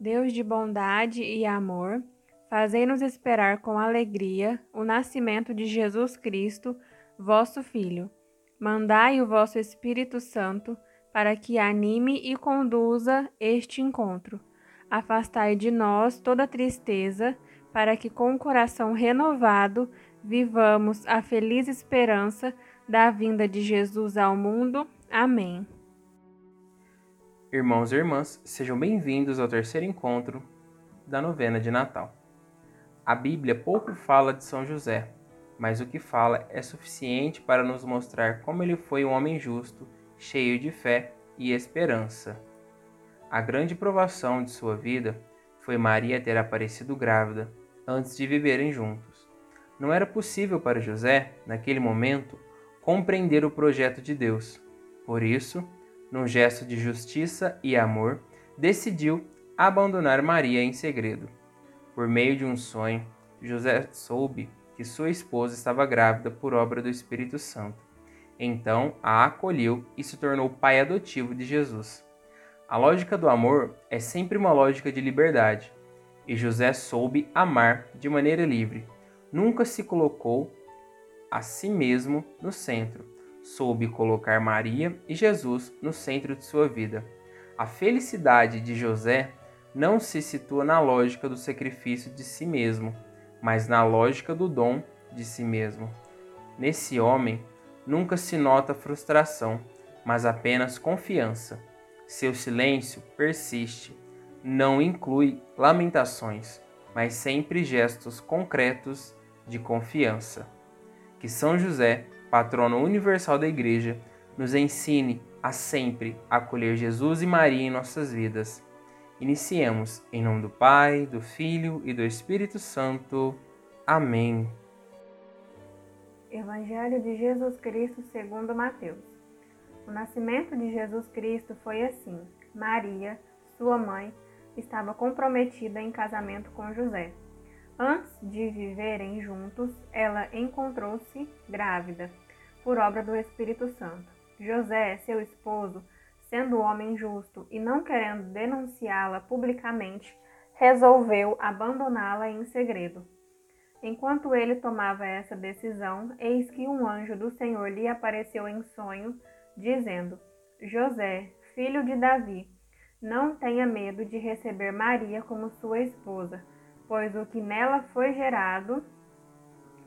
Deus de bondade e amor, fazei-nos esperar com alegria o nascimento de Jesus Cristo, vosso Filho. Mandai o vosso Espírito Santo para que anime e conduza este encontro. Afastai de nós toda tristeza, para que com o coração renovado vivamos a feliz esperança da vinda de Jesus ao mundo. Amém. Irmãos e irmãs, sejam bem-vindos ao terceiro encontro da novena de Natal. A Bíblia pouco fala de São José, mas o que fala é suficiente para nos mostrar como ele foi um homem justo, cheio de fé e esperança. A grande provação de sua vida foi Maria ter aparecido grávida antes de viverem juntos. Não era possível para José, naquele momento, compreender o projeto de Deus. Por isso, num gesto de justiça e amor, decidiu abandonar Maria em segredo. Por meio de um sonho, José soube que sua esposa estava grávida por obra do Espírito Santo. Então a acolheu e se tornou pai adotivo de Jesus. A lógica do amor é sempre uma lógica de liberdade, e José soube amar de maneira livre. Nunca se colocou a si mesmo no centro soube colocar Maria e Jesus no centro de sua vida. A felicidade de José não se situa na lógica do sacrifício de si mesmo, mas na lógica do dom de si mesmo. Nesse homem nunca se nota frustração, mas apenas confiança. Seu silêncio persiste, não inclui lamentações, mas sempre gestos concretos de confiança. Que São José patrono universal da Igreja, nos ensine a sempre acolher Jesus e Maria em nossas vidas. Iniciemos em nome do Pai, do Filho e do Espírito Santo. Amém. Evangelho de Jesus Cristo segundo Mateus. O nascimento de Jesus Cristo foi assim: Maria, sua mãe, estava comprometida em casamento com José. Antes de viverem juntos, ela encontrou-se grávida, por obra do Espírito Santo. José, seu esposo, sendo homem justo e não querendo denunciá-la publicamente, resolveu abandoná-la em segredo. Enquanto ele tomava essa decisão, eis que um anjo do Senhor lhe apareceu em sonho, dizendo: José, filho de Davi, não tenha medo de receber Maria como sua esposa pois o que nela foi gerado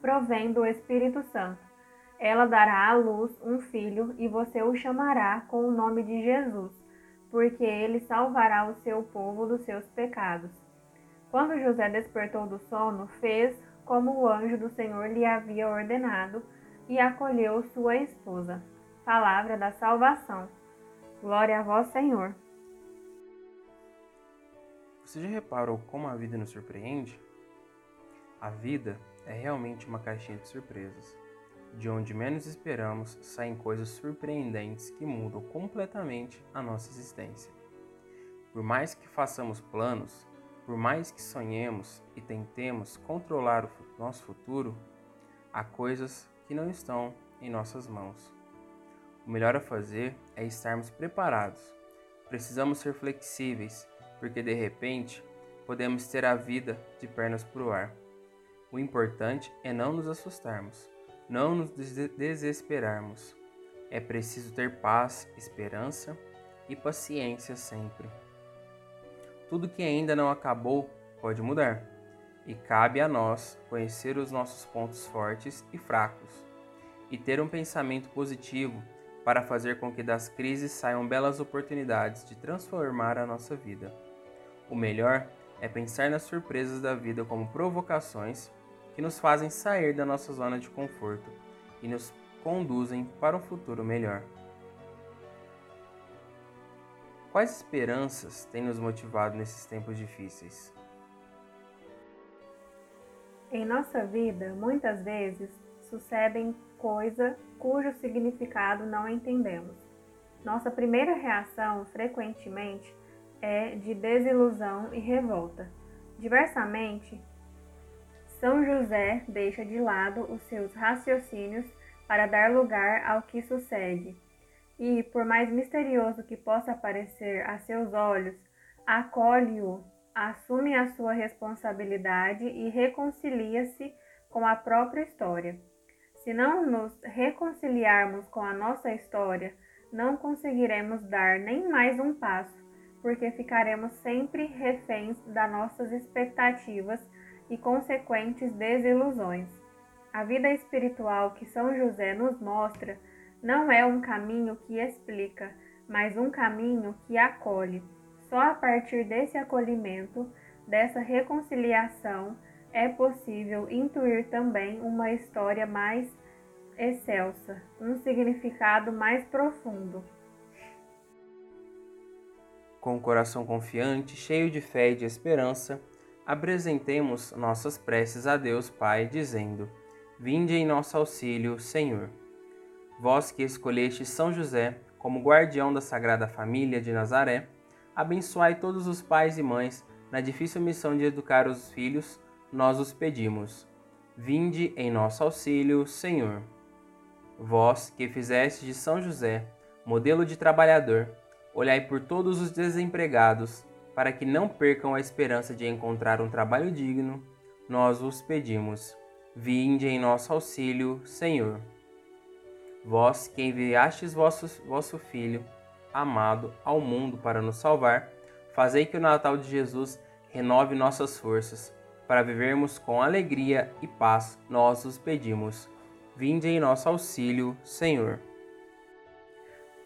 provém do Espírito Santo. Ela dará à luz um filho e você o chamará com o nome de Jesus, porque ele salvará o seu povo dos seus pecados. Quando José despertou do sono, fez como o anjo do Senhor lhe havia ordenado e acolheu sua esposa. Palavra da salvação. Glória a vós, Senhor. Você já reparou como a vida nos surpreende? A vida é realmente uma caixinha de surpresas. De onde menos esperamos saem coisas surpreendentes que mudam completamente a nossa existência. Por mais que façamos planos, por mais que sonhemos e tentemos controlar o nosso futuro, há coisas que não estão em nossas mãos. O melhor a fazer é estarmos preparados. Precisamos ser flexíveis porque de repente podemos ter a vida de pernas para o ar. O importante é não nos assustarmos, não nos desesperarmos. É preciso ter paz, esperança e paciência sempre. Tudo que ainda não acabou pode mudar, e cabe a nós conhecer os nossos pontos fortes e fracos e ter um pensamento positivo para fazer com que das crises saiam belas oportunidades de transformar a nossa vida. O melhor é pensar nas surpresas da vida como provocações que nos fazem sair da nossa zona de conforto e nos conduzem para um futuro melhor. Quais esperanças têm nos motivado nesses tempos difíceis? Em nossa vida, muitas vezes sucedem coisas cujo significado não entendemos. Nossa primeira reação, frequentemente, é de desilusão e revolta. Diversamente, São José deixa de lado os seus raciocínios para dar lugar ao que sucede, e, por mais misterioso que possa parecer a seus olhos, acolhe-o assume a sua responsabilidade e reconcilia-se com a própria história. Se não nos reconciliarmos com a nossa história, não conseguiremos dar nem mais um passo, porque ficaremos sempre reféns das nossas expectativas e consequentes desilusões. A vida espiritual que São José nos mostra não é um caminho que explica, mas um caminho que acolhe. Só a partir desse acolhimento, dessa reconciliação, é possível intuir também uma história mais excelsa, um significado mais profundo. Com o coração confiante, cheio de fé e de esperança, apresentemos nossas preces a Deus Pai, dizendo: Vinde em nosso auxílio, Senhor. Vós que escolheste São José como guardião da Sagrada Família de Nazaré, abençoai todos os pais e mães na difícil missão de educar os filhos, nós os pedimos. Vinde em nosso auxílio, Senhor. Vós que fizeste de São José modelo de trabalhador, olhai por todos os desempregados, para que não percam a esperança de encontrar um trabalho digno, nós vos pedimos. Vinde em nosso auxílio, Senhor. Vós que enviastes vosso, vosso Filho, amado, ao mundo para nos salvar, fazei que o Natal de Jesus renove nossas forças, para vivermos com alegria e paz, nós os pedimos. Vinde em nosso auxílio, Senhor.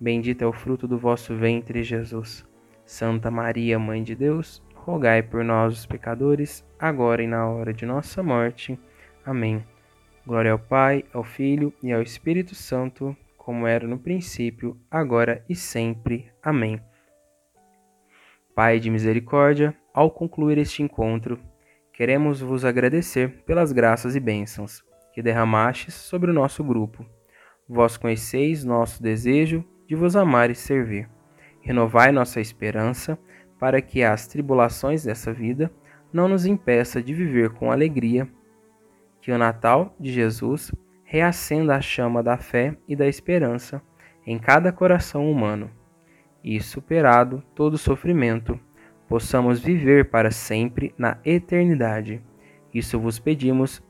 bendito é o fruto do vosso ventre, Jesus. Santa Maria, Mãe de Deus, rogai por nós, os pecadores, agora e na hora de nossa morte. Amém. Glória ao Pai, ao Filho e ao Espírito Santo, como era no princípio, agora e sempre. Amém. Pai de misericórdia, ao concluir este encontro, queremos vos agradecer pelas graças e bênçãos que derramastes sobre o nosso grupo. Vós conheceis nosso desejo de vos amar e servir. Renovai nossa esperança para que as tribulações dessa vida não nos impeça de viver com alegria. Que o Natal de Jesus reacenda a chama da fé e da esperança em cada coração humano, e superado todo sofrimento, possamos viver para sempre na eternidade. Isso vos pedimos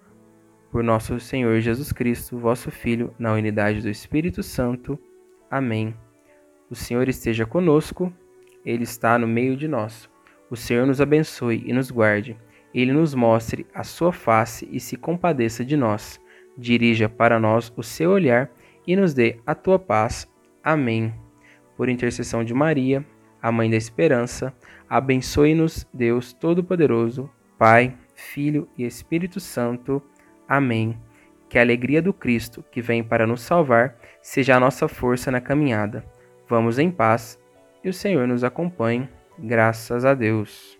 por nosso Senhor Jesus Cristo, vosso Filho, na unidade do Espírito Santo. Amém. O Senhor esteja conosco, Ele está no meio de nós. O Senhor nos abençoe e nos guarde. Ele nos mostre a sua face e se compadeça de nós. Dirija para nós o seu olhar e nos dê a tua paz. Amém. Por intercessão de Maria, a Mãe da Esperança, abençoe-nos, Deus Todo-Poderoso, Pai, Filho e Espírito Santo. Amém. Que a alegria do Cristo, que vem para nos salvar, seja a nossa força na caminhada. Vamos em paz e o Senhor nos acompanhe. Graças a Deus.